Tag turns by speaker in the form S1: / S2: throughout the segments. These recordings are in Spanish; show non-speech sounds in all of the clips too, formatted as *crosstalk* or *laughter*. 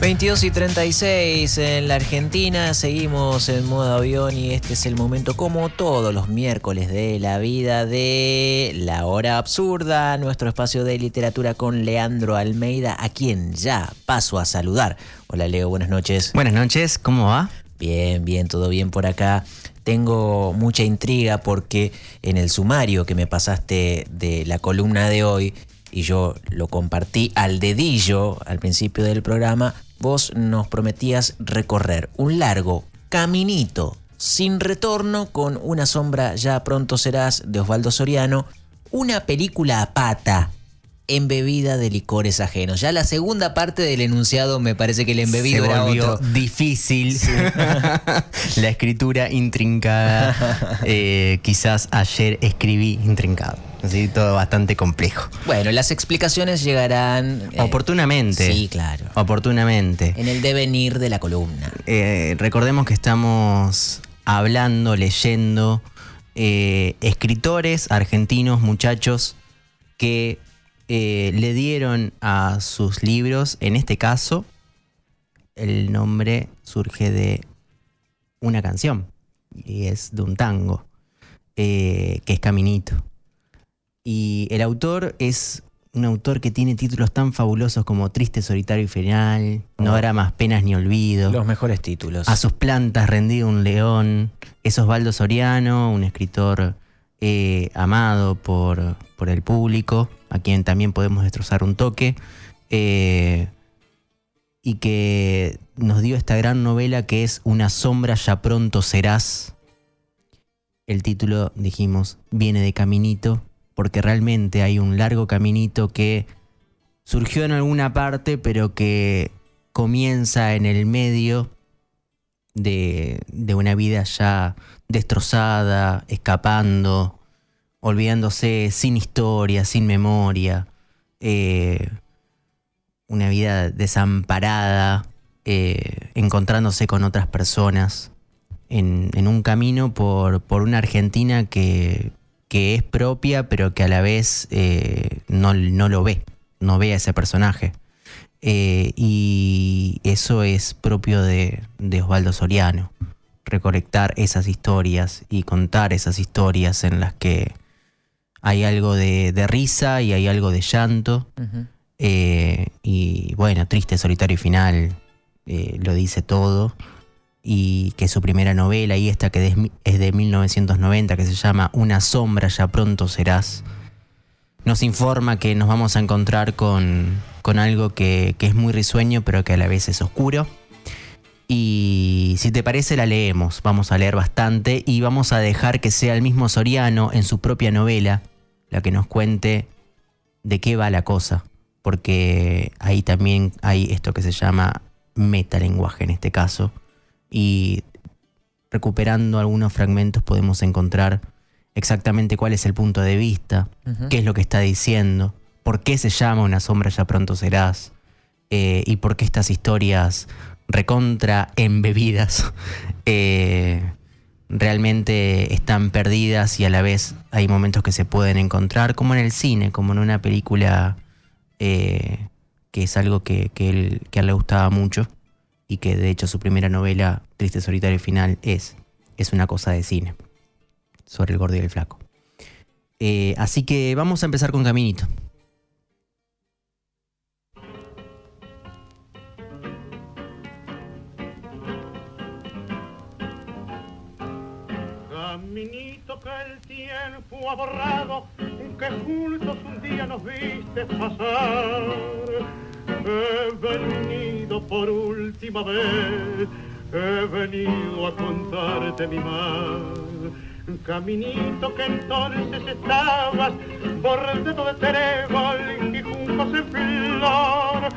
S1: 22 y 36 en la Argentina, seguimos en modo avión y este es el momento como todos los miércoles de la vida de La Hora Absurda, nuestro espacio de literatura con Leandro Almeida, a quien ya paso a saludar. Hola Leo, buenas noches.
S2: Buenas noches, ¿cómo va?
S1: Bien, bien, todo bien por acá. Tengo mucha intriga porque en el sumario que me pasaste de la columna de hoy, y yo lo compartí al dedillo al principio del programa, vos nos prometías recorrer un largo caminito sin retorno con una sombra ya pronto serás de Osvaldo Soriano, una película a pata embebida de licores ajenos. Ya la segunda parte del enunciado me parece que el embebido
S2: Se
S1: era otro.
S2: difícil. *laughs* la escritura intrincada. *laughs* Eh, quizás ayer escribí intrincado. Así todo bastante complejo.
S1: Bueno, las explicaciones llegarán eh,
S2: Oportunamente.
S1: Sí, claro.
S2: Oportunamente.
S1: En el devenir de la columna.
S2: Eh, recordemos que estamos hablando, leyendo eh, escritores argentinos, muchachos, que le dieron a sus libros, en este caso, el nombre surge de una canción, y es de un tango, que es Caminito. Y el autor es un autor que tiene títulos tan fabulosos como Triste, Solitario y Final, No
S1: Oh.
S2: habrá más penas ni olvido.
S1: Los mejores títulos.
S2: A sus plantas rendido un león. Es Osvaldo Soriano, un escritor eh, amado por, por el público, a quien también podemos destrozar un toque. eh, y que nos dio esta gran novela que es Una sombra ya pronto serás. El título, dijimos, viene de Caminito, porque realmente hay un largo caminito que surgió en alguna parte, pero que comienza en el medio de, de una vida ya destrozada, escapando, olvidándose sin historia, sin memoria, eh, una vida desamparada, eh, encontrándose con otras personas en, en un camino por, por una Argentina que, que es propia, pero que a la vez eh, no, no lo ve, no ve a ese personaje. Eh, y eso es propio de, de Osvaldo Soriano, recolectar esas historias y contar esas historias en las que hay algo de, de risa y hay algo de llanto. Eh, y bueno, triste, solitario y final, lo dice todo. Y que su primera novela, y esta que es es de 1990, que se llama Una sombra, ya pronto serás, nos informa que nos vamos a encontrar con, con algo que, que es muy risueño, pero que a la vez es oscuro. Y si te parece, la leemos. Vamos a leer bastante y vamos a dejar que sea el mismo Soriano en su propia novela la que nos cuente de qué va la cosa. Porque ahí también hay esto que se llama metalenguaje en este caso. Y recuperando algunos fragmentos podemos encontrar exactamente cuál es el punto de vista, qué es lo que está diciendo, por qué se llama Una sombra ya pronto serás, eh, y por qué estas historias recontra embebidas *laughs* eh, realmente están perdidas y a la vez hay momentos que se pueden encontrar, como en el cine, como en una película eh, que es algo que, que, él- que a él le gustaba mucho y que de hecho su primera novela, Triste Solitario Final, es, es una cosa de cine sobre el gordo y el flaco. Eh, así que vamos a empezar con Caminito.
S3: Caminito que el tiempo ha borrado, que juntos un día nos viste pasar. He venido por última vez, he venido a contarte mi mal. Caminito que entonces estabas bordado de trébol y juncos en flor.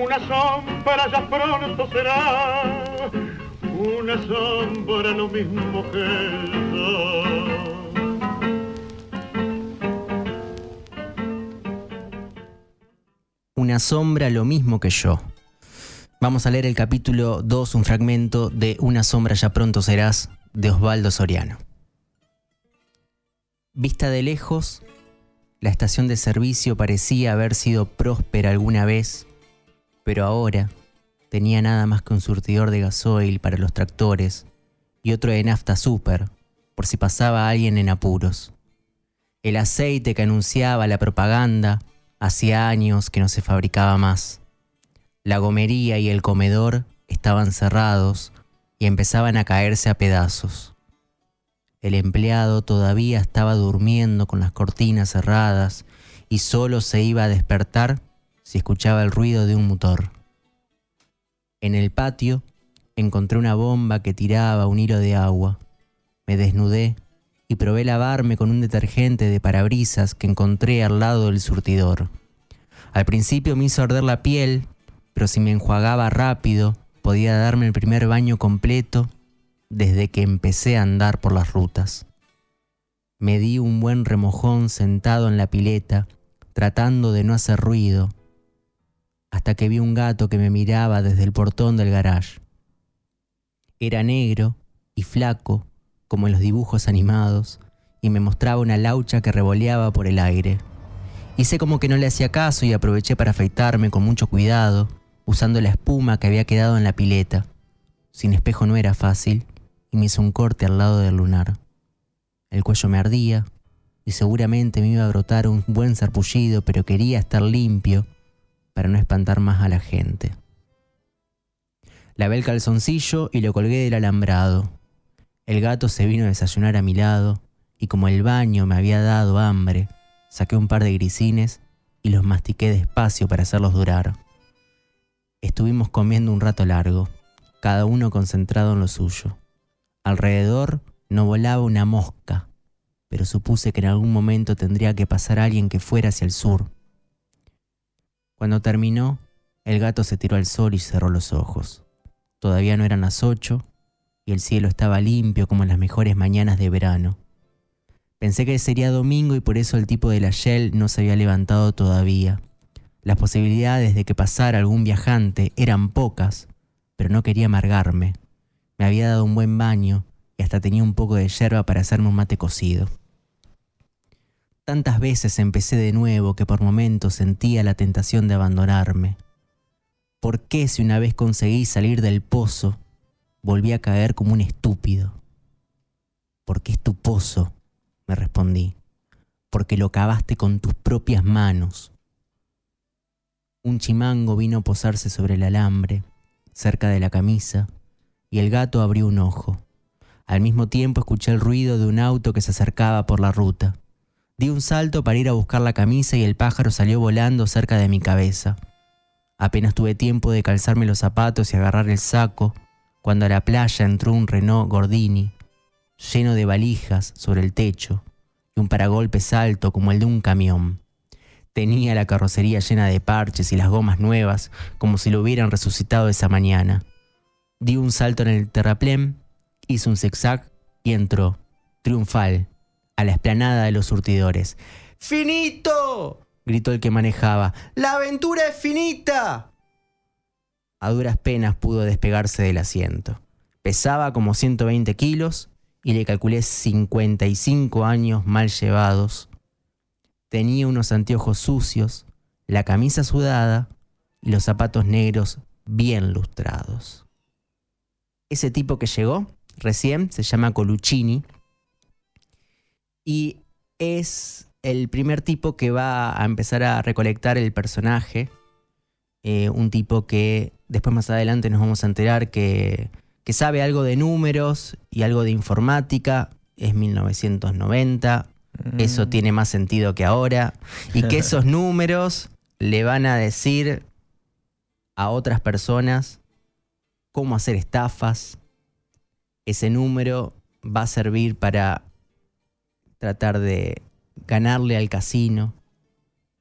S3: Una sombra ya pronto será una sombra lo mismo que el sol.
S2: Sombra lo mismo que yo. Vamos a leer el capítulo 2, un fragmento de Una sombra ya pronto serás, de Osvaldo Soriano. Vista de lejos, la estación de servicio parecía haber sido próspera alguna vez, pero ahora, tenía nada más que un surtidor de gasoil para los tractores y otro de nafta super, por si pasaba alguien en apuros. El aceite que anunciaba la propaganda hacía años que no se fabricaba más. La gomería y el comedor estaban cerrados y empezaban a caerse a pedazos. El empleado todavía estaba durmiendo con las cortinas cerradas y solo se iba a despertar si escuchaba el ruido de un motor. En el patio encontré una bomba que tiraba un hilo de agua. Me desnudé y probé lavarme con un detergente de parabrisas que encontré al lado del surtidor. Al principio me hizo arder la piel, pero si me enjuagaba rápido, podía darme el primer baño completo desde que empecé a andar por las rutas. Me di un buen remojón sentado en la pileta, tratando de no hacer ruido, hasta que vi un gato que me miraba desde el portón del garage. Era negro y flaco, como en los dibujos animados, y me mostraba una laucha que revoleaba por el aire. Hice como que no le hacía caso y aproveché para afeitarme con mucho cuidado, usando la espuma que había quedado en la pileta. Sin espejo no era fácil, y me hice un corte al lado del lunar. El cuello me ardía y seguramente me iba a brotar un buen sarpullido, pero quería estar limpio para no espantar más a la gente. Lavé el calzoncillo y lo colgué del alambrado. El gato se vino a desayunar a mi lado y como el baño me había dado hambre, saqué un par de grisines y los mastiqué despacio para hacerlos durar. Estuvimos comiendo un rato largo, cada uno concentrado en lo suyo. Alrededor no volaba una mosca, pero supuse que en algún momento tendría que pasar alguien que fuera hacia el sur. Cuando terminó, el gato se tiró al sol y cerró los ojos. Todavía no eran las ocho y el cielo estaba limpio como en las mejores mañanas de verano. Pensé que sería domingo y por eso el tipo de la Shell no se había levantado todavía. Las posibilidades de que pasara algún viajante eran pocas, pero no quería amargarme. Me había dado un buen baño y hasta tenía un poco de yerba para hacerme un mate cocido. Tantas veces empecé de nuevo que por momentos sentía la tentación de abandonarme. ¿Por qué si una vez conseguí salir del pozo, volví a caer como un estúpido? Porque es tu pozo, me respondí, porque lo cavaste con tus propias manos. Un chimango vino a posarse sobre el alambre, cerca de la camisa, y el gato abrió un ojo. Al mismo tiempo escuché el ruido de un auto que se acercaba por la ruta. Di un salto para ir a buscar la camisa y el pájaro salió volando cerca de mi cabeza. Apenas tuve tiempo de calzarme los zapatos y agarrar el saco, cuando a la playa entró un Renault Gordini, lleno de valijas sobre el techo y un paragolpes alto como el de un camión. Tenía la carrocería llena de parches y las gomas nuevas, como si lo hubieran resucitado esa mañana. Di un salto en el terraplén, hizo un zigzag y entró, triunfal, a la esplanada de los surtidores. ¡Finito! gritó el que manejaba. ¡La aventura es finita! A duras penas pudo despegarse del asiento. Pesaba como 120 kilos y le calculé 55 años mal llevados. Tenía unos anteojos sucios, la camisa sudada y los zapatos negros bien lustrados. Ese tipo que llegó recién se llama Coluccini y es el primer tipo que va a empezar a recolectar el personaje. Eh, un tipo que después más adelante nos vamos a enterar que, que sabe algo de números y algo de informática. Es 1990. Eso
S1: Mm.
S2: tiene más sentido que ahora. Y que *laughs* esos números le van a decir a otras personas cómo hacer estafas. Ese número va a servir para tratar de ganarle al casino,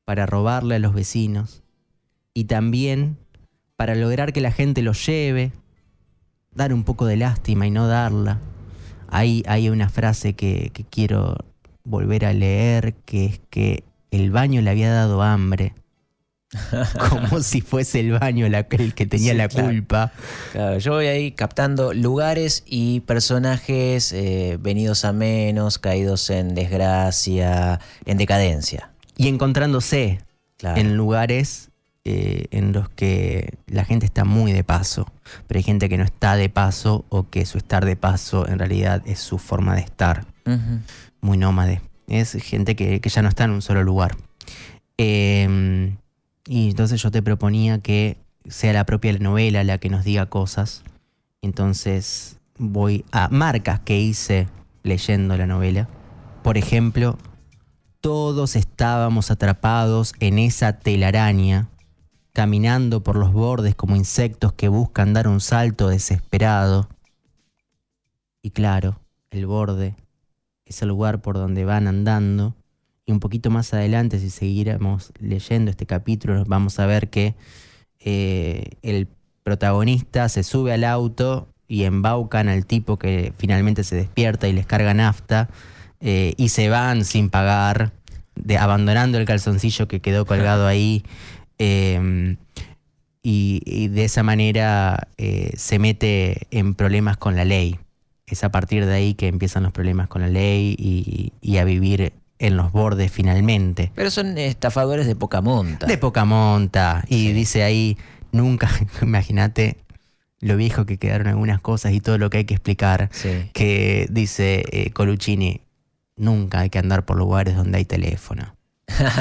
S2: para robarle a los vecinos y también para lograr que la gente lo lleve, dar un poco de lástima y no darla. Ahí hay una frase que, que quiero volver a leer, que es que el baño le había dado hambre. *laughs* Como si fuese el baño la- el que tenía
S1: Sí,
S2: la
S1: claro.
S2: culpa.
S1: Claro, yo voy ahí captando lugares y personajes eh, venidos a menos, caídos en desgracia, en decadencia.
S2: Y encontrándose
S1: Claro.
S2: en lugares eh, en los que la gente está muy de paso, pero hay gente que no está de paso o que su estar de paso en realidad es su forma de estar, muy nómade. Es gente que, que ya no está en un solo lugar. Eh, y entonces yo te proponía que sea la propia novela la que nos diga cosas. Entonces voy a marcas que hice leyendo la novela. Por ejemplo, todos estábamos atrapados en esa telaraña, caminando por los bordes como insectos que buscan dar un salto desesperado. Y claro, el borde es el lugar por donde van andando. Y un poquito más adelante, si siguiéramos leyendo este capítulo, vamos a ver que eh, el protagonista se sube al auto y embaucan al tipo que finalmente se despierta y les carga nafta eh, y se van sin pagar, de, abandonando el calzoncillo que quedó colgado ahí. Eh, y, y de esa manera eh, se mete en problemas con la ley. Es a partir de ahí que empiezan los problemas con la ley y, y a vivir en los bordes finalmente.
S1: Pero son estafadores de poca monta.
S2: De poca monta. Y
S1: Sí.
S2: dice ahí, nunca, *laughs* imagínate lo viejo que quedaron algunas cosas y todo lo que hay que explicar.
S1: Sí.
S2: Que dice eh, Coluccini, nunca hay que andar por lugares donde hay teléfono.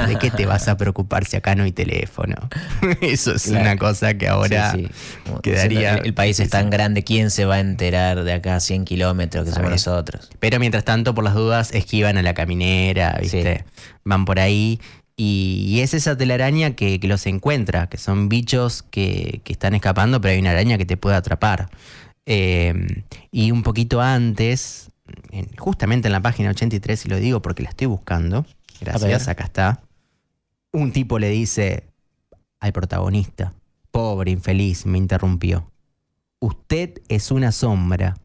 S2: ¿De qué te vas a preocupar si acá no hay teléfono? *laughs* Eso es
S1: Claro.
S2: una cosa que ahora
S1: Sí, sí. Como
S2: quedaría-
S1: El, el país es tan grande, ¿quién se va a enterar de acá a 100 kilómetros que somos nosotros?
S2: Pero mientras tanto, por las dudas, esquivan a la caminera, ¿viste? Van por ahí. Y, y es esa telaraña que, que los encuentra, que son bichos que, que están escapando, pero hay una araña que te puede atrapar. Eh, y un poquito antes, en- justamente en la página 83, y lo digo porque la estoy buscando, gracias, acá está. Un tipo le dice al protagonista, pobre infeliz, me interrumpió. Usted es una sombra,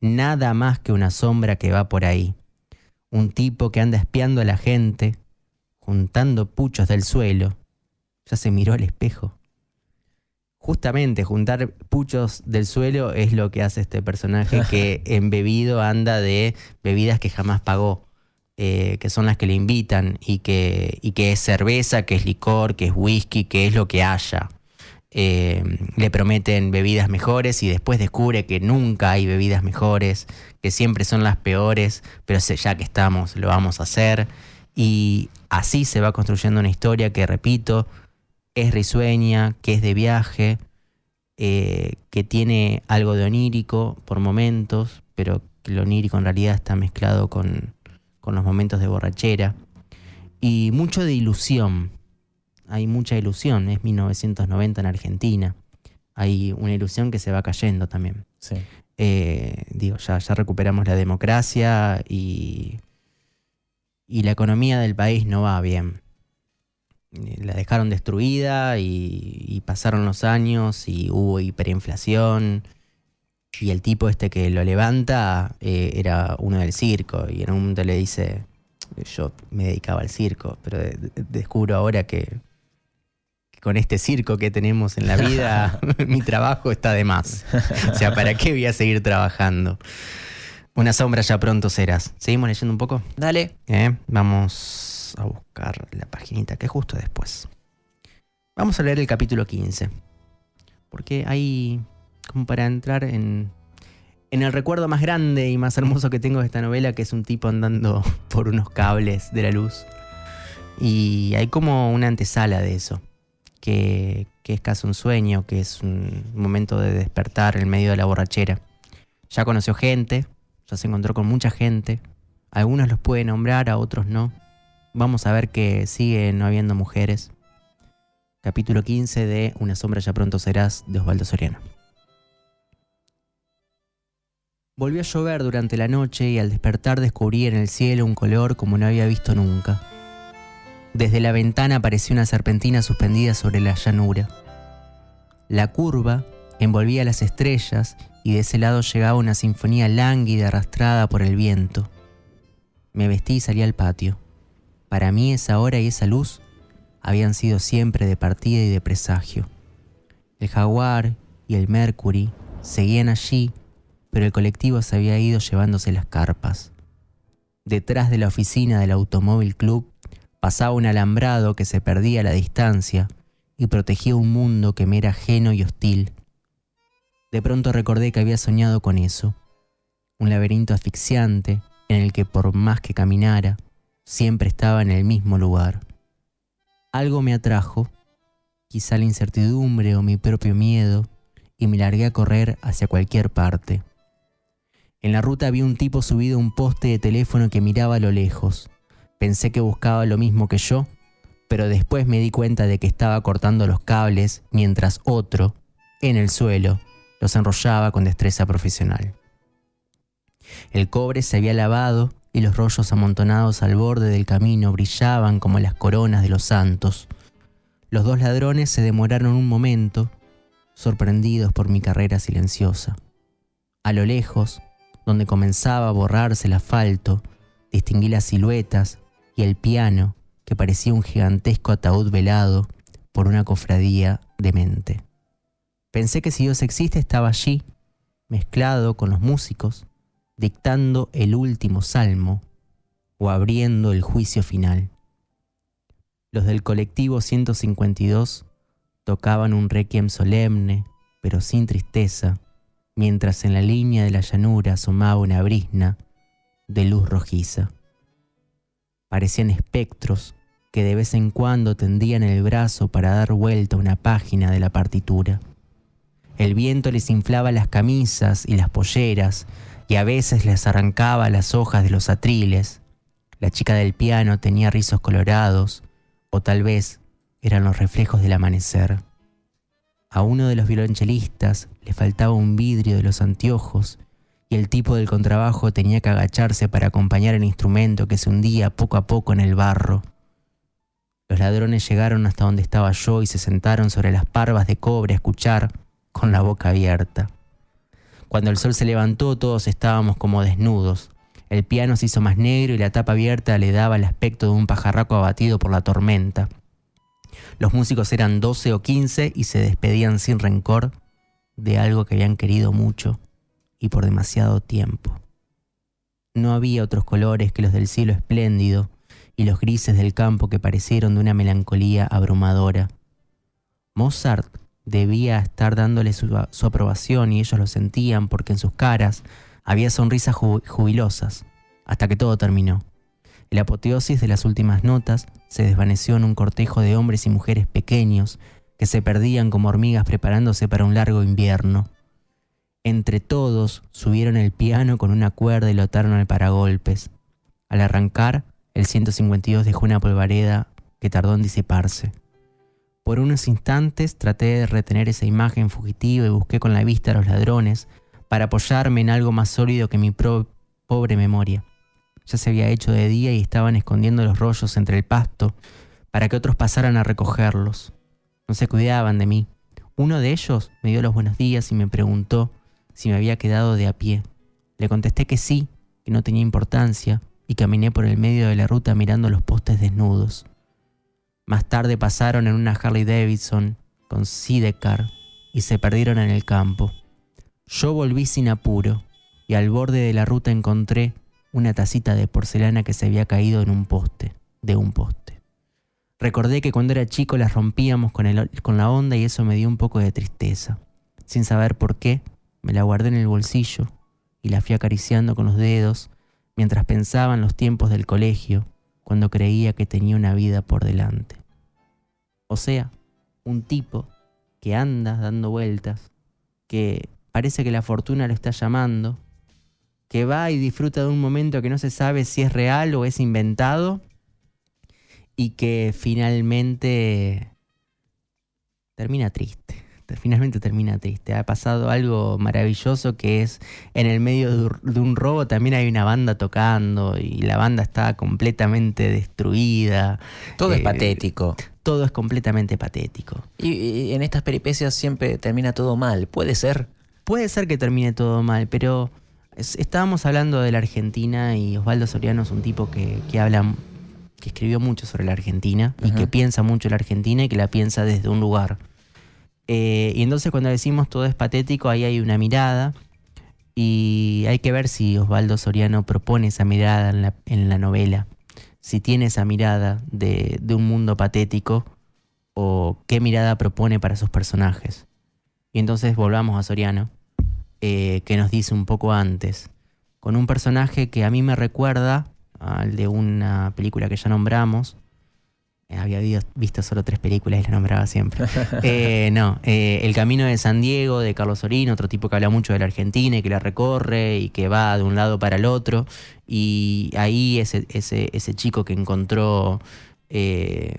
S2: nada más que una sombra que va por ahí. Un tipo que anda espiando a la gente, juntando puchos del suelo. Ya se miró al espejo. Justamente juntar puchos del suelo es lo que hace este personaje que *laughs* embebido anda de bebidas que jamás pagó, eh, que son las que le invitan y que, y que es cerveza, que es licor, que es whisky, que es lo que haya. Eh, le prometen bebidas mejores y después descubre que nunca hay bebidas mejores, que siempre son las peores, pero ya que estamos lo vamos a hacer. Y así se va construyendo una historia que, repito, es risueña, que es de viaje, eh, que tiene algo de onírico por momentos, pero que lo onírico en realidad está mezclado con, con los momentos de borrachera. Y mucho de ilusión. Hay mucha ilusión. Es 1990 en Argentina. Hay una ilusión que se va cayendo también.
S1: Sí.
S2: Eh, digo, ya, ya recuperamos la democracia y, y la economía del país no va bien. Eh, La dejaron destruida y, y pasaron los años y hubo hiperinflación. Y el tipo este que lo levanta eh, era uno del circo y en un momento le dice, yo me dedicaba al circo, pero de- de- descubro ahora que, que con este circo que tenemos en la vida, *laughs* *laughs* mi trabajo está de más. O sea, ¿para qué voy a seguir trabajando? Una sombra ya pronto serás. ¿Seguimos leyendo un poco?
S1: Dale.
S2: ¿Eh? Vamos a buscar la paginita que es justo después. Vamos a leer el capítulo 15. Porque hay como para entrar en, en el recuerdo más grande y más hermoso que tengo de esta novela, que es un tipo andando *laughs* por unos cables de la luz. Y hay como una antesala de eso, que, que es casi un sueño, que es un momento de despertar en medio de la borrachera. Ya conoció gente, ya se encontró con mucha gente, algunos los puede nombrar, a otros no. Vamos a ver que sigue no habiendo mujeres. Capítulo 15 de Una sombra ya pronto serás de Osvaldo Soriano. Volvió a llover durante la noche y al despertar descubrí en el cielo un color como no había visto nunca. Desde la ventana apareció una serpentina suspendida sobre la llanura. La curva envolvía las estrellas y de ese lado llegaba una sinfonía lánguida arrastrada por el viento. Me vestí y salí al patio. Para mí esa hora y esa luz habían sido siempre de partida y de presagio. El jaguar y el Mercury seguían allí, pero el colectivo se había ido llevándose las carpas. Detrás de la oficina del Automóvil Club pasaba un alambrado que se perdía a la distancia y protegía un mundo que me era ajeno y hostil. De pronto recordé que había soñado con eso, un laberinto asfixiante en el que por más que caminara, siempre estaba en el mismo lugar. Algo me atrajo, quizá la incertidumbre o mi propio miedo, y me largué a correr hacia cualquier parte. En la ruta vi un tipo subido a un poste de teléfono que miraba a lo lejos. Pensé que buscaba lo mismo que yo, pero después me di cuenta de que estaba cortando los cables mientras otro, en el suelo, los enrollaba con destreza profesional. El cobre se había lavado y los rollos amontonados al borde del camino brillaban como las coronas de los santos. Los dos ladrones se demoraron un momento, sorprendidos por mi carrera silenciosa. A lo lejos, donde comenzaba a borrarse el asfalto, distinguí las siluetas y el piano que parecía un gigantesco ataúd velado por una cofradía demente. Pensé que si Dios existe estaba allí, mezclado con los músicos, dictando el último salmo o abriendo el juicio final. Los del colectivo 152 tocaban un requiem solemne, pero sin tristeza, mientras en la línea de la llanura asomaba una brisna de luz rojiza. Parecían espectros que de vez en cuando tendían el brazo para dar vuelta una página de la partitura. El viento les inflaba las camisas y las polleras, y a veces les arrancaba las hojas de los atriles. La chica del piano tenía rizos colorados, o tal vez eran los reflejos del amanecer. A uno de los violonchelistas le faltaba un vidrio de los anteojos y el tipo del contrabajo tenía que agacharse para acompañar el instrumento que se hundía poco a poco en el barro. Los ladrones llegaron hasta donde estaba yo y se sentaron sobre las parvas de cobre a escuchar con la boca abierta. Cuando el sol se levantó todos estábamos como desnudos. El piano se hizo más negro y la tapa abierta le daba el aspecto de un pajarraco abatido por la tormenta. Los músicos eran doce o quince y se despedían sin rencor de algo que habían querido mucho y por demasiado tiempo. No había otros colores que los del cielo espléndido y los grises del campo que parecieron de una melancolía abrumadora. Mozart debía estar dándole su, aprobación y ellos lo sentían porque en sus caras había sonrisas jubilosas, hasta que todo terminó. El apoteosis de las últimas notas se desvaneció en un cortejo de hombres y mujeres pequeños que se perdían como hormigas preparándose para un largo invierno. Entre todos subieron el piano con una cuerda y lo ataron al paragolpes. Al arrancar, el 152 dejó una polvareda que tardó en disiparse. Por unos instantes traté de retener esa imagen fugitiva y busqué con la vista a los ladrones para apoyarme en algo más sólido que mi pobre memoria. Ya se había hecho de día y estaban escondiendo los rollos entre el pasto para que otros pasaran a recogerlos. No se cuidaban de mí. Uno de ellos me dio los buenos días y me preguntó si me había quedado de a pie. Le contesté que sí, que no tenía importancia, y caminé por el medio de la ruta mirando los postes desnudos. Más tarde pasaron en una Harley Davidson con Sidecar y se perdieron en el campo. Yo volví sin apuro y al borde de la ruta encontré una tacita de porcelana que se había caído en un poste, de un poste. Recordé que cuando era chico las rompíamos con, con la onda y eso me dio un poco de tristeza. Sin saber por qué, me la guardé en el bolsillo y la fui acariciando con los dedos mientras pensaba en los tiempos del colegio, cuando creía que tenía una vida por delante. O sea, un tipo que anda dando vueltas, que parece que la fortuna lo está llamando, que va y disfruta de un momento que no se sabe si es real o es inventado, y que finalmente termina triste finalmente termina triste. Ha pasado algo maravilloso que es en el medio de un robo también hay una banda tocando y la banda está completamente destruida.
S1: Todo es eh, patético.
S2: Todo es completamente patético.
S1: Y, en estas peripecias siempre termina todo mal. ¿Puede ser?
S2: Puede ser que termine todo mal, pero estábamos hablando de la Argentina y Osvaldo Soriano es un tipo que, que habla que escribió mucho sobre la Argentina y que piensa mucho en la Argentina y que la piensa desde un lugar. Eh, y entonces cuando decimos todo es patético, ahí hay una mirada y hay que ver si Osvaldo Soriano propone esa mirada en la, novela, si tiene esa mirada de, un mundo patético o qué mirada propone para sus personajes. Y entonces volvamos a Soriano, eh, que nos dice un poco antes, con un personaje que a mí me recuerda al de una película que ya nombramos. Eh, había vi- visto solo tres películas y la nombraba siempre. *laughs* Eh, no, eh, El Camino de San Diego de Carlos Sorín, otro tipo que habla mucho de la Argentina y que la recorre y que va de un lado para el otro. Y ahí ese, ese, ese chico que encontró eh,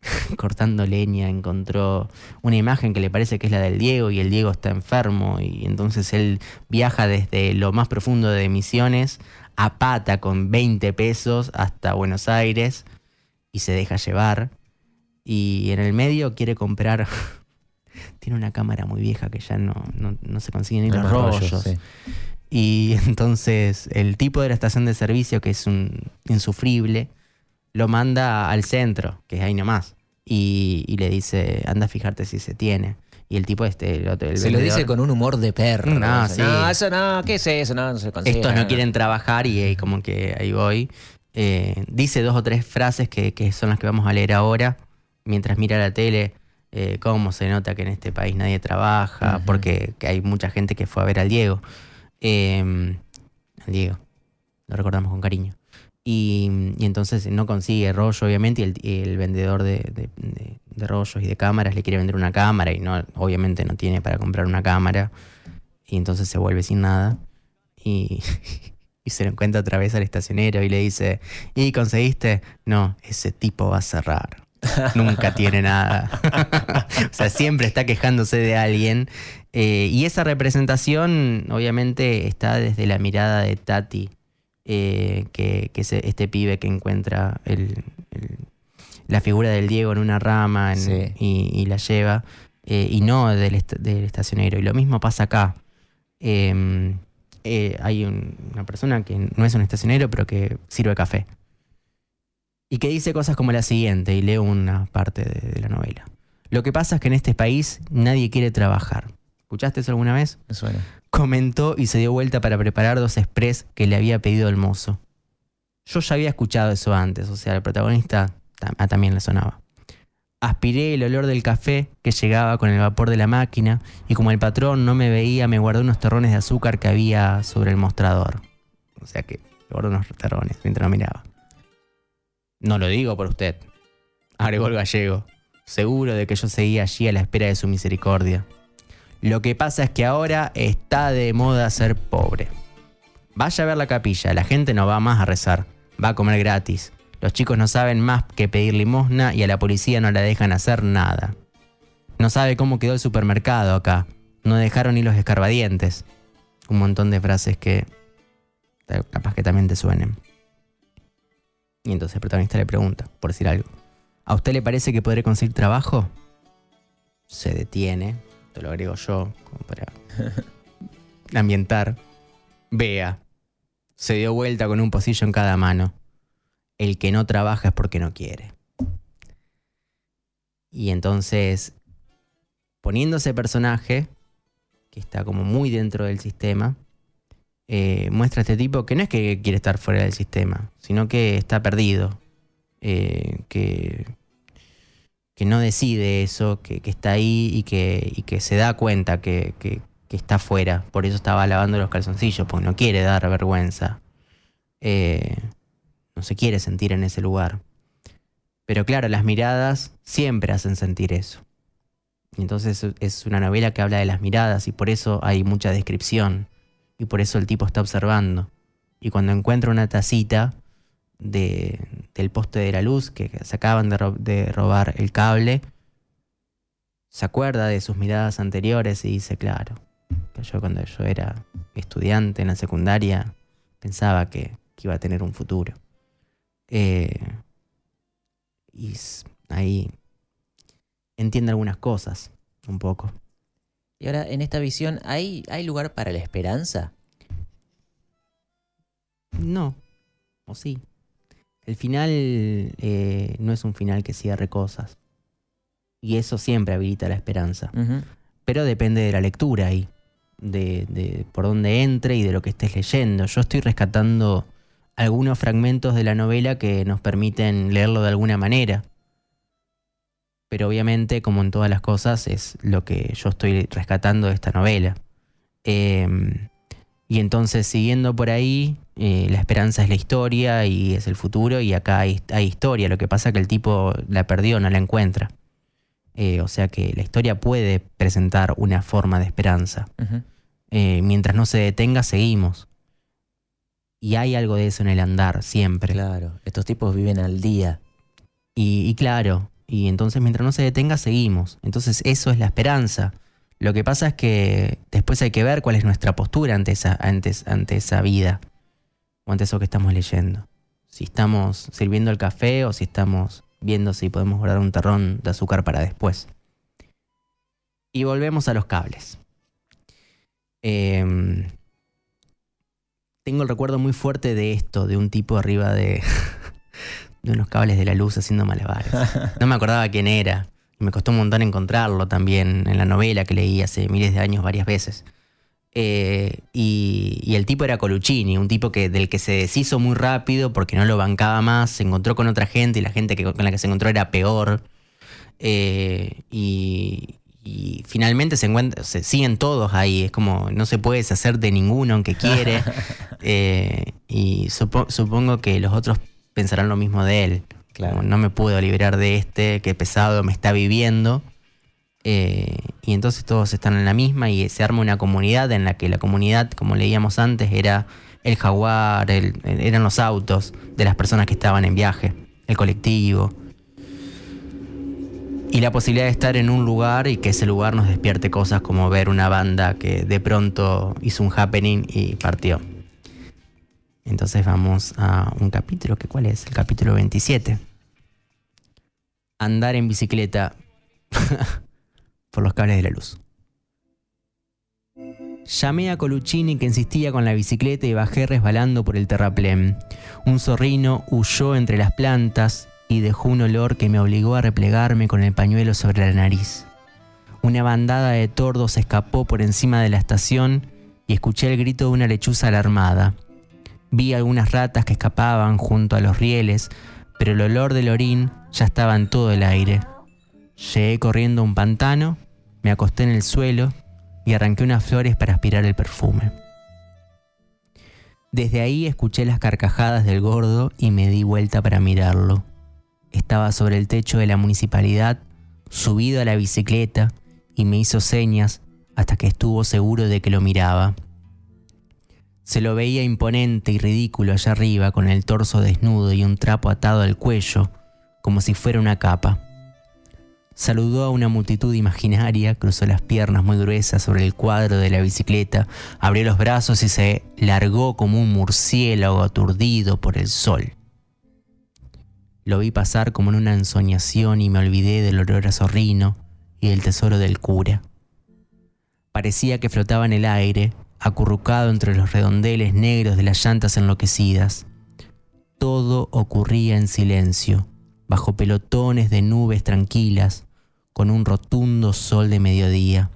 S2: *laughs* cortando leña, encontró una imagen que le parece que es la del Diego y el Diego está enfermo y entonces él viaja desde lo más profundo de Misiones a pata con 20 pesos hasta Buenos Aires y se deja llevar. Y en el medio quiere comprar... *laughs* Tiene una cámara muy vieja que ya no, no, no se consiguen ni los
S1: Los rollos,
S2: rollos.
S1: sí.
S2: Y *laughs* entonces el tipo de la estación de servicio, que es un insufrible, lo manda al centro, que es ahí nomás. Y, y le dice, anda a fijarte si se tiene. Y el tipo este, el otro, el
S1: Se lo dice con un humor de perro.
S2: No,
S1: Dice,
S2: sí.
S1: no, eso no, ¿qué es eso? No, no se consigue.
S2: Estos no quieren trabajar y eh, como que ahí voy. Eh, dice dos o tres frases que, que son las que vamos a leer ahora, mientras mira la tele, eh, cómo se nota que en este país nadie trabaja, porque que hay mucha gente que fue a ver al Diego. Eh, al Diego, lo recordamos con cariño. Y, entonces no consigue rollo, obviamente, y el, vendedor de, rollos y de cámaras le quiere vender una cámara y no, obviamente no tiene para comprar una cámara. Y entonces se vuelve sin nada. Y, *laughs* y se lo encuentra otra vez al estacionero y le dice, ¿y conseguiste? No, ese tipo va a cerrar. Nunca tiene nada. *laughs* o sea, siempre está quejándose de alguien. Eh, y esa representación, obviamente, está desde la mirada de Tati, eh, que, que es este pibe que encuentra el- el- la figura del Diego en una rama en-
S1: Sí.
S2: y, y la lleva, eh, y no del, est- del estacionero. Y lo mismo pasa acá. Eh, eh, hay un- una persona que no es un estacionero, pero que sirve café. Y que dice cosas como la siguiente, y leo una parte de, de la novela. Lo que pasa es que en este país nadie quiere trabajar. ¿Escuchaste eso alguna vez?
S1: Me suena.
S2: Comentó y se dio vuelta para preparar dos express que le había pedido el mozo. Yo ya había escuchado eso antes, o sea, al protagonista ah, también le sonaba. Aspiré el olor del café que llegaba con el vapor de la máquina y como el patrón no me veía, me guardé unos terrones de azúcar que había sobre el mostrador. O sea que guardé unos terrones mientras no miraba. No lo digo por usted, agregó el gallego, seguro de que yo seguía allí a la espera de su misericordia. Lo que pasa es que ahora está de moda ser pobre. Vaya a ver la capilla, la gente no va más a rezar, va a comer gratis. Los chicos no saben más que pedir limosna y a la policía no la dejan hacer nada. No sabe cómo quedó el supermercado acá. No dejaron ni los escarbadientes. Un montón de frases que capaz que también te suenen. Y entonces el protagonista le pregunta, por decir algo, ¿a usted le parece que podré conseguir trabajo? Se detiene, te lo agrego yo, como para *laughs* ambientar. Vea, se dio vuelta con un pocillo en cada mano. El que no trabaja es porque no quiere. Y entonces, poniendo ese personaje, que está como muy dentro del sistema, eh, muestra a este tipo que no es que quiere estar fuera del sistema, sino que está perdido, eh, que, que no decide eso, que, que está ahí y que, y que se da cuenta que, que- está fuera. Por eso estaba lavando los calzoncillos, porque no quiere dar vergüenza. Eh, no se quiere sentir en ese lugar. Pero claro, las miradas siempre hacen sentir eso. Y entonces es una novela que habla de las miradas y por eso hay mucha descripción. Y por eso el tipo está observando. Y cuando encuentra una tacita de, del poste de la luz, que se acaban de, ro- de robar el cable, se acuerda de sus miradas anteriores y dice, claro, que yo cuando yo era estudiante en la secundaria pensaba que, que iba a tener un futuro. Eh, y ahí entiende algunas cosas, un poco.
S1: Y ahora, en esta visión, ¿hay, ¿hay lugar para la esperanza?
S2: No, o sí. El final eh, no es un final que cierre cosas. Y eso siempre habilita la esperanza. Pero depende de la lectura ahí, de, de por dónde entre y de lo que estés leyendo. Yo estoy rescatando algunos fragmentos de la novela que nos permiten leerlo de alguna manera. Pero obviamente, como en todas las cosas, es lo que yo estoy rescatando de esta novela. Em, y entonces, siguiendo por ahí, eh, la esperanza es la historia y es el futuro, y acá hay, hay historia. Lo que pasa es que el tipo la perdió, no la encuentra. Eh, o sea que la historia puede presentar una forma de esperanza. Eh, mientras no se detenga, seguimos. Y hay algo de eso en el andar, siempre.
S1: Claro, estos tipos viven al día.
S2: Y, y claro, y entonces mientras no se detenga, seguimos. Entonces eso es la esperanza. Lo que pasa es que después hay que ver cuál es nuestra postura ante esa, ante, ante esa vida o ante eso que estamos leyendo. Si estamos sirviendo el café o si estamos viendo si podemos guardar un terrón de azúcar para después. Y volvemos a los cables. Em, tengo el recuerdo muy fuerte de esto, de un tipo arriba de, *laughs* de unos cables de la luz haciendo malabares. *laughs* No me acordaba quién era. Y me costó un montón encontrarlo también en la novela que leí hace miles de años varias veces. Eh, y, y el tipo era Coluccini, un tipo que, del que se deshizo muy rápido porque no lo bancaba más, se encontró con otra gente y la gente que, con la que se encontró era peor. Eh, y, y finalmente se encuentra, se siguen todos ahí, es como no se puede deshacer de ninguno aunque quiere. *laughs* Eh, y supo- supongo que los otros pensarán lo mismo de él.
S1: Claro.
S2: Como, no me puedo liberar de este, qué pesado me está viviendo. Eh, y entonces todos están en la misma y se arma una comunidad en la que la comunidad, como leíamos antes, era el jaguar, eran los autos de las personas que estaban en viaje, el colectivo. Y la posibilidad de estar en un lugar y que ese lugar nos despierte cosas como ver una banda que de pronto hizo un happening y partió. Entonces vamos a un capítulo, que ¿cuál es? El capítulo 27. Andar en bicicleta *laughs* por los cables de la luz. Llamé a Coluccini que insistía con la bicicleta y bajé resbalando por el terraplén. Un zorrino huyó entre las plantas y dejó un olor que me obligó a replegarme con el pañuelo sobre la nariz. Una bandada de tordos escapó por encima de la estación y escuché el grito de una lechuza alarmada. Vi algunas ratas que escapaban junto a los rieles, pero el olor del orín ya estaba en todo el aire. Llegué corriendo a un pantano, me acosté en el suelo y arranqué unas flores para aspirar el perfume. Desde ahí escuché las carcajadas del gordo y me di vuelta para mirarlo. Estaba sobre el techo de la municipalidad, subido a la bicicleta, y me hizo señas hasta que estuvo seguro de que lo miraba. Se lo veía imponente y ridículo allá arriba, con el torso desnudo y un trapo atado al cuello, como si fuera una capa. Saludó a una multitud imaginaria, cruzó las piernas muy gruesas sobre el cuadro de la bicicleta, abrió los brazos y se largó como un murciélago aturdido por el sol. Lo vi pasar como en una ensoñación y me olvidé del olor a zorrino y del tesoro del cura. Parecía que flotaba en el aire, acurrucado entre los redondeles negros de las llantas enloquecidas. Todo ocurría en silencio, bajo pelotones de nubes tranquilas, con un rotundo sol de mediodía.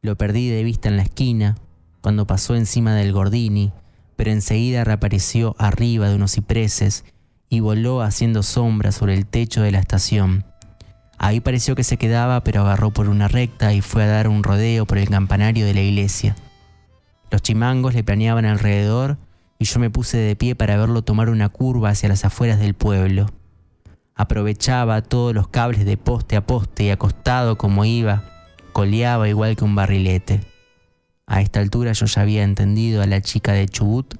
S2: Lo perdí de vista en la esquina, cuando pasó encima del Gordini, pero enseguida reapareció arriba de unos cipreses y voló haciendo sombra sobre el techo de la estación. Ahí pareció que se quedaba, pero agarró por una recta y fue a dar un rodeo por el campanario de la iglesia. Los chimangos le planeaban alrededor y yo me puse de pie para verlo tomar una curva hacia las afueras del pueblo. Aprovechaba todos los cables de poste a poste y acostado como iba, coleaba igual que un barrilete. A esta altura yo ya había entendido a la chica de Chubut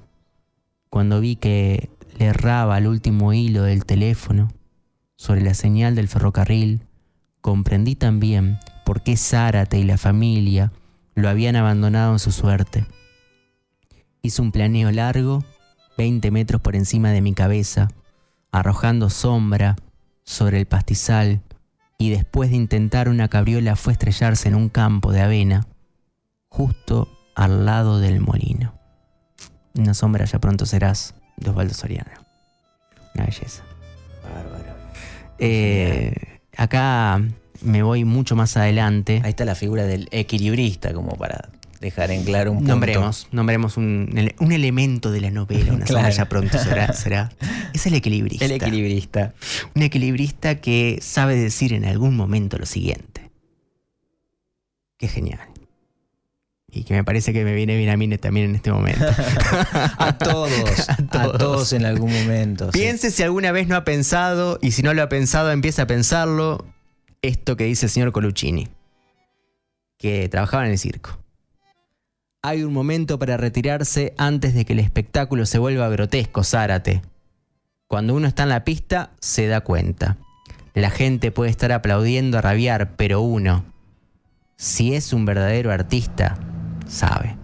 S2: cuando vi que le erraba al último hilo del teléfono sobre la señal del ferrocarril, comprendí también por qué Zárate y la familia lo habían abandonado en su suerte. Hice un planeo largo, 20 metros por encima de mi cabeza, arrojando sombra sobre el pastizal, y después de intentar una cabriola fue a estrellarse en un campo de avena, justo al lado del molino. Una sombra ya pronto serás, de Osvaldo Soriano. Una belleza.
S1: Bárbaro.
S2: Eh, acá me voy mucho más adelante.
S1: Ahí está la figura del equilibrista, como para dejar en claro un punto.
S2: Nombremos, nombremos un, un elemento de la novela, una *laughs*
S1: Claro.
S2: ya pronto será, *laughs* será. Es el equilibrista.
S1: El equilibrista.
S2: Un equilibrista que sabe decir en algún momento lo siguiente. Qué genial. Y que me parece que me viene bien a mí también en este momento. *laughs*
S1: A todos, a
S2: todos.
S1: todos, en algún momento. sí.
S2: Piense si alguna vez no ha pensado, y si no lo ha pensado, empieza a pensarlo, esto que dice el señor Coluccini, que trabajaba en el circo. Hay un momento para retirarse antes de que el espectáculo se vuelva grotesco, Zárate. Cuando uno está en la pista, se da cuenta. La gente puede estar aplaudiendo a rabiar, pero uno, si es un verdadero artista, sabe.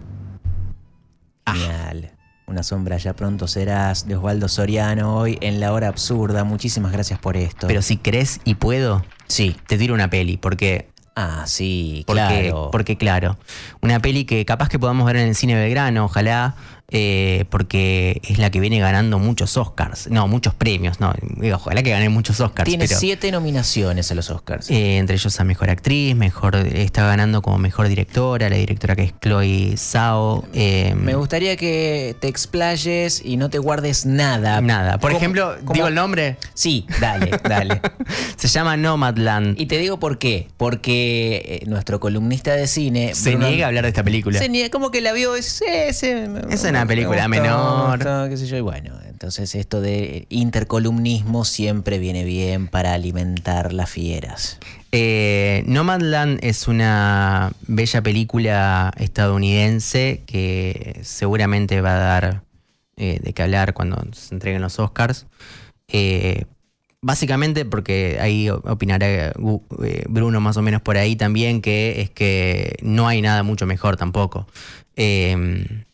S1: Genial. Una sombra ya pronto serás de Osvaldo Soriano hoy en la hora absurda. Muchísimas gracias por esto.
S2: Pero si crees y puedo,
S1: sí.
S2: te tiro una peli, porque
S1: Ah, sí,
S2: Porque,
S1: claro.
S2: porque claro, una peli que capaz que podamos ver en el cine Belgrano, ojalá, eh, porque es la que viene ganando muchos Oscars, no, muchos premios, no, ojalá que gane muchos Oscars.
S1: Tiene
S2: pero,
S1: siete nominaciones a los Oscars.
S2: eh, entre ellos a Mejor Actriz, mejor está ganando como Mejor Directora, la directora que es Chloe Zhao. eh,
S1: Me gustaría que te explayes y no te guardes nada.
S2: Nada, por ejemplo, digo el nombre,
S1: Sí, dale, dale. *laughs*
S2: se llama Nomadland.
S1: y te digo por qué. Porque eh, nuestro columnista de cine.
S2: se
S1: Bruno-
S2: niega a hablar de esta película.
S1: Se niega, como que la vio, es, es,
S2: Es una
S1: me
S2: película
S1: gustó,
S2: menor.
S1: me gustó, qué sé yo, y bueno, entonces esto de intercolumnismo siempre viene bien para alimentar las fieras.
S2: Eh, Nomadland es una bella película estadounidense que seguramente va a dar eh, de qué hablar cuando se entreguen los Oscars. Eh, básicamente porque ahí opinará Bruno más o menos por ahí también, que es que no hay nada mucho mejor tampoco. Eh,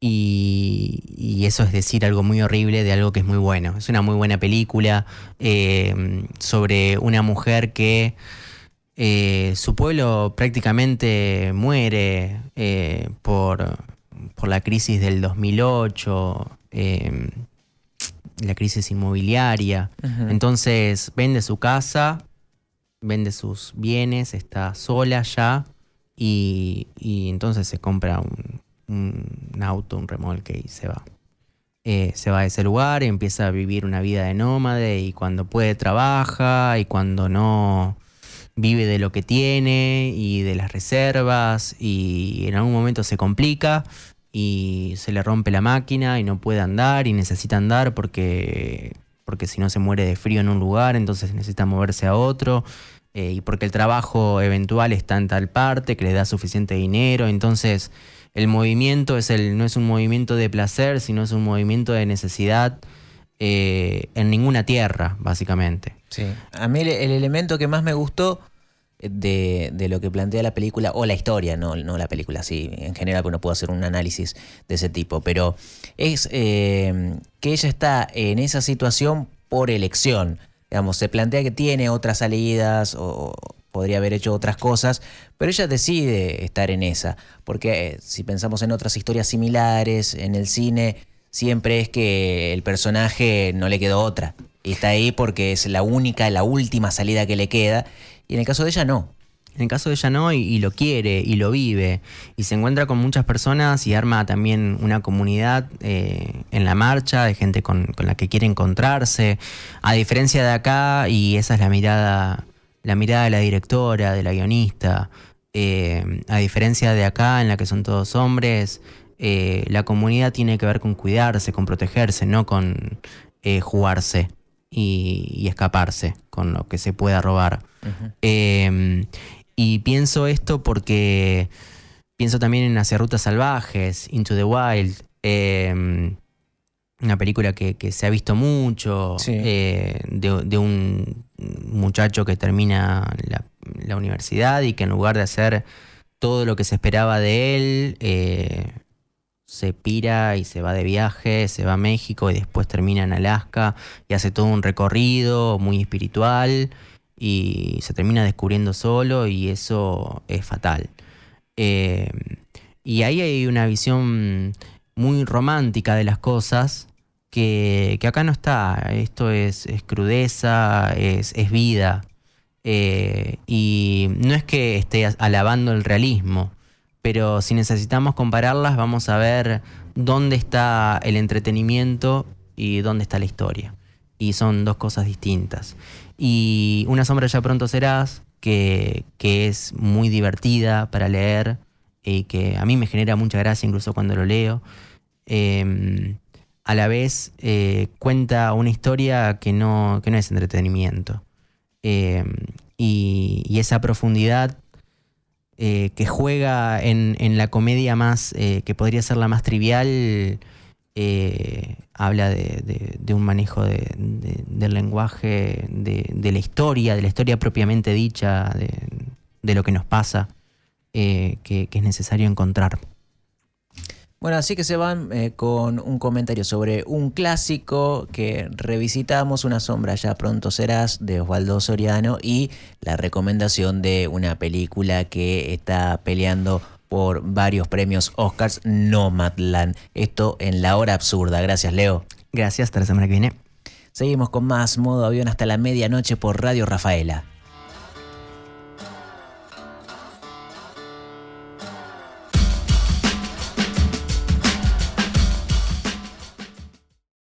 S2: y, y eso es decir algo muy horrible de algo que es muy bueno. Es una muy buena película eh, sobre una mujer que eh, su pueblo prácticamente muere eh, por, por la crisis del 2008, eh, la crisis inmobiliaria. Entonces vende su casa, vende sus bienes, está sola ya y, y entonces se compra un, un auto, un remolque y se va. Eh, se va de ese lugar, empieza a vivir una vida de nómade y cuando puede trabaja y cuando no vive de lo que tiene y de las reservas y en algún momento se complica y se le rompe la máquina y no puede andar y necesita andar porque, porque si no se muere de frío en un lugar, entonces necesita moverse a otro eh, y porque el trabajo eventual está en tal parte que le da suficiente dinero, entonces el movimiento es el, no es un movimiento de placer, sino es un movimiento de necesidad eh, en ninguna tierra, básicamente.
S1: Sí. A mí el, el elemento que más me gustó de, de lo que plantea la película, o la historia, no, no la película, sí, en general, porque no puedo hacer un análisis de ese tipo, pero es eh, que ella está en esa situación por elección. Digamos, se plantea que tiene otras salidas o podría haber hecho otras cosas, pero ella decide estar en esa, porque eh, si pensamos en otras historias similares, en el cine, siempre es que el personaje no le quedó otra. Y está ahí porque es la única, la última salida que le queda. Y en el caso de ella no.
S2: En el caso de ella no, y, y lo quiere, y lo vive, y se encuentra con muchas personas y arma también una comunidad eh, en la marcha de gente con, con la que quiere encontrarse. A diferencia de acá, y esa es la mirada, la mirada de la directora, de la guionista, eh, a diferencia de acá, en la que son todos hombres, eh, la comunidad tiene que ver con cuidarse, con protegerse, no con jugarse y, y escaparse con lo que se pueda robar. Y pienso esto porque pienso también en Hacia Rutas Salvajes, Into the Wild, eh, una película que, que se ha visto mucho,
S1: Sí.
S2: eh, de, de un muchacho que termina la, la universidad y que en lugar de hacer todo lo que se esperaba de él, eh, se pira y se va de viaje, se va a México y después termina en Alaska y hace todo un recorrido muy espiritual y se termina descubriendo solo y eso es fatal. Eh, y ahí hay una visión muy romántica de las cosas que, que acá no está. Esto es, crudeza, es, es vida. Eh, y no es que esté alabando el realismo, pero si necesitamos compararlas, vamos a ver dónde está el entretenimiento y dónde está la historia. Y son dos cosas distintas. Y Una sombra ya pronto serás, que, es muy divertida para leer y que a mí me genera mucha gracia incluso cuando lo leo. Em, a la vez eh, cuenta una historia que no, no es entretenimiento. Em, y, esa profundidad eh, que juega en, la comedia más, eh, que podría ser la más trivial, habla de, un manejo del lenguaje, de, la historia, de la historia propiamente dicha, de, lo que nos pasa, que, que es necesario encontrar.
S1: Bueno, así que se van eh, con un comentario sobre un clásico que revisitamos, Una sombra ya pronto serás, de Osvaldo Soriano, y la recomendación de una película que está peleando por varios premios Oscars, Nomadland. Esto en la hora absurda. Gracias, Leo.
S2: Gracias, hasta la semana que viene.
S1: Seguimos con más modo avión hasta la medianoche por Radio Rafaela.